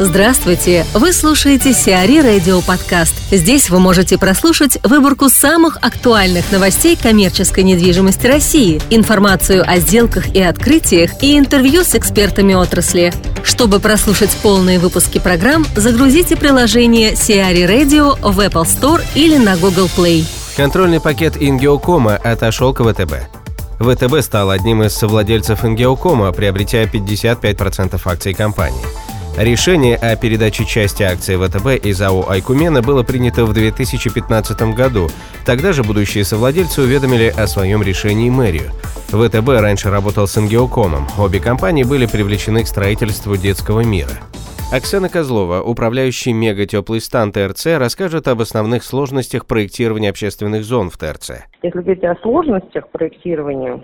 Здравствуйте! Вы слушаете Сиари Радио Подкаст. Здесь вы можете прослушать выборку самых актуальных новостей коммерческой недвижимости России, информацию о сделках и открытиях и интервью с экспертами отрасли. Чтобы прослушать полные выпуски программ, загрузите приложение Сиари Radio в Apple Store или на Google Play. Контрольный пакет Ингеокома отошел к ВТБ. ВТБ стал одним из совладельцев Ингеокома, приобретя 55% акций компании. Решение о передаче части акций ВТБ из АО «Айкумена» было принято в 2015 году. Тогда же будущие совладельцы уведомили о своем решении мэрию. ВТБ раньше работал с Ингеокомом. Обе компании были привлечены к строительству детского мира. Оксана Козлова, управляющий мега теплый стан ТРЦ, расскажет об основных сложностях проектирования общественных зон в ТРЦ. Если говорить о сложностях проектирования,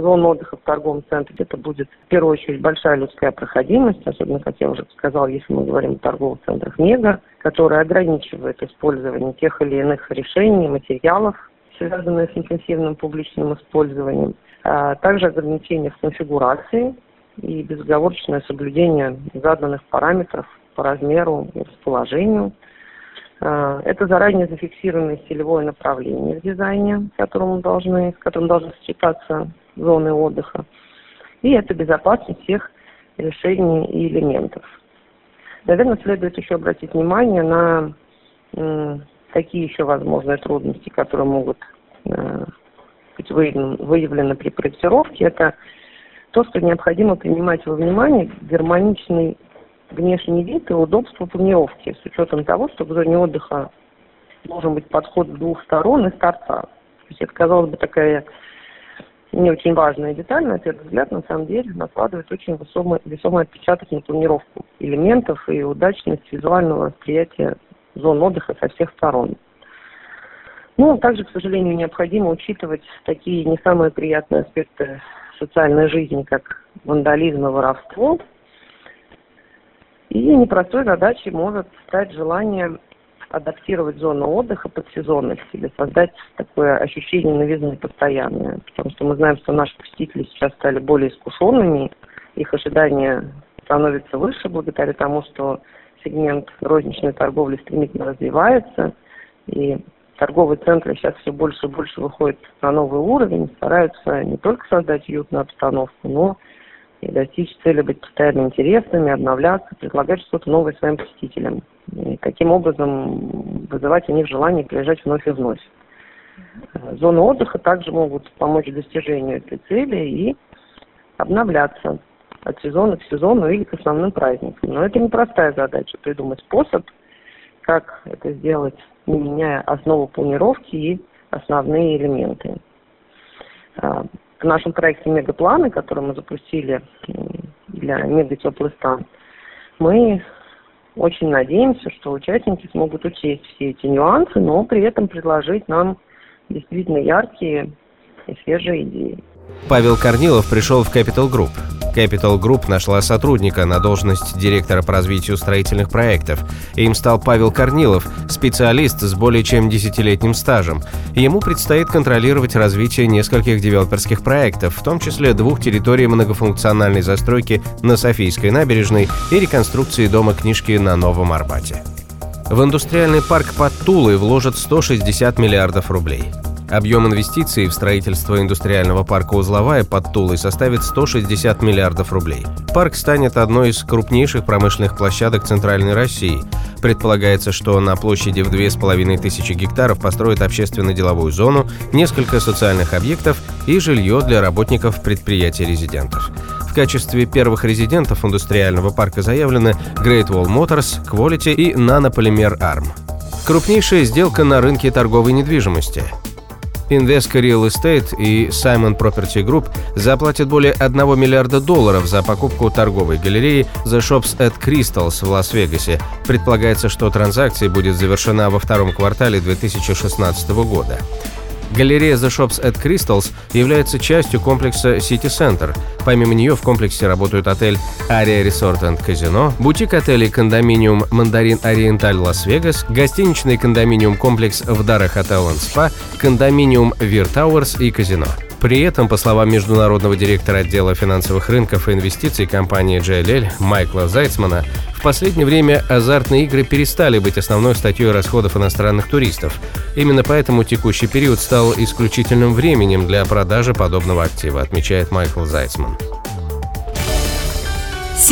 зон отдыха в торговом центре, это будет в первую очередь большая людская проходимость, особенно, как я уже сказала, если мы говорим о торговых центрах Мега, которые ограничивают использование тех или иных решений, материалов, связанных с интенсивным публичным использованием, а также ограничения в конфигурации и безоговорочное соблюдение заданных параметров по размеру и расположению. А, это заранее зафиксированное стилевое направление в дизайне, с которым должны, с которым должны сочетаться зоны отдыха. И это безопасность всех решений и элементов. Наверное, следует еще обратить внимание на такие еще возможные трудности, которые могут э, быть выявлены, выявлены при проектировке. Это то, что необходимо принимать во внимание гармоничный внешний вид и удобство планировки, с учетом того, что в зоне отдыха должен быть подход с двух сторон и с торца. То есть это, казалось бы, такая не очень важная деталь, на первый взгляд, на самом деле, накладывает очень весомый, весомый отпечаток на планировку элементов и удачность визуального восприятия зон отдыха со всех сторон. Ну, также, к сожалению, необходимо учитывать такие не самые приятные аспекты социальной жизни, как вандализм и воровство. И непростой задачей может стать желание адаптировать зону отдыха под сезонность или создать такое ощущение новизны постоянное. Потому что мы знаем, что наши посетители сейчас стали более искушенными, их ожидания становятся выше благодаря тому, что сегмент розничной торговли стремительно развивается, и торговые центры сейчас все больше и больше выходят на новый уровень, стараются не только создать уютную обстановку, но и достичь цели быть постоянно интересными, обновляться, предлагать что-то новое своим посетителям. И таким образом вызывать у них желание приезжать вновь и вновь. Зоны отдыха также могут помочь достижению этой цели и обновляться от сезона к сезону или к основным праздникам. Но это непростая задача придумать способ, как это сделать, не меняя основу планировки и основные элементы. А, в нашем проекте «Мегапланы», который мы запустили для мега теплый стан, мы очень надеемся, что участники смогут учесть все эти нюансы, но при этом предложить нам действительно яркие и свежие идеи. Павел Корнилов пришел в Capital Group. Capital Group нашла сотрудника на должность директора по развитию строительных проектов. Им стал Павел Корнилов, специалист с более чем десятилетним стажем. Ему предстоит контролировать развитие нескольких девелоперских проектов, в том числе двух территорий многофункциональной застройки на Софийской набережной и реконструкции дома книжки на Новом Арбате. В индустриальный парк под Тулой вложат 160 миллиардов рублей. Объем инвестиций в строительство индустриального парка Узловая под Тулой составит 160 миллиардов рублей. Парк станет одной из крупнейших промышленных площадок Центральной России. Предполагается, что на площади в 2500 гектаров построят общественно-деловую зону, несколько социальных объектов и жилье для работников предприятий-резидентов. В качестве первых резидентов индустриального парка заявлены Great Wall Motors, Quality и Nanopolymer Arm. Крупнейшая сделка на рынке торговой недвижимости. Invesco Real Estate и Simon Property Group заплатят более 1 миллиарда долларов за покупку торговой галереи The Shops at Crystals в Лас-Вегасе. Предполагается, что транзакция будет завершена во втором квартале 2016 года. Галерея The Shops at Crystals является частью комплекса City Center. Помимо нее в комплексе работают отель Aria Resort and Casino, бутик-отель и кондоминиум Mandarin Oriental Лас-Вегас, гостиничный кондоминиум-комплекс Vdara Hotel and Spa, кондоминиум Вир Towers и казино. При этом, по словам международного директора отдела финансовых рынков и инвестиций компании JLL Майкла Зайцмана, В последнее время азартные игры перестали быть основной статьей расходов иностранных туристов. Именно поэтому текущий период стал исключительным временем для продажи подобного актива, отмечает Майкл Зайцман.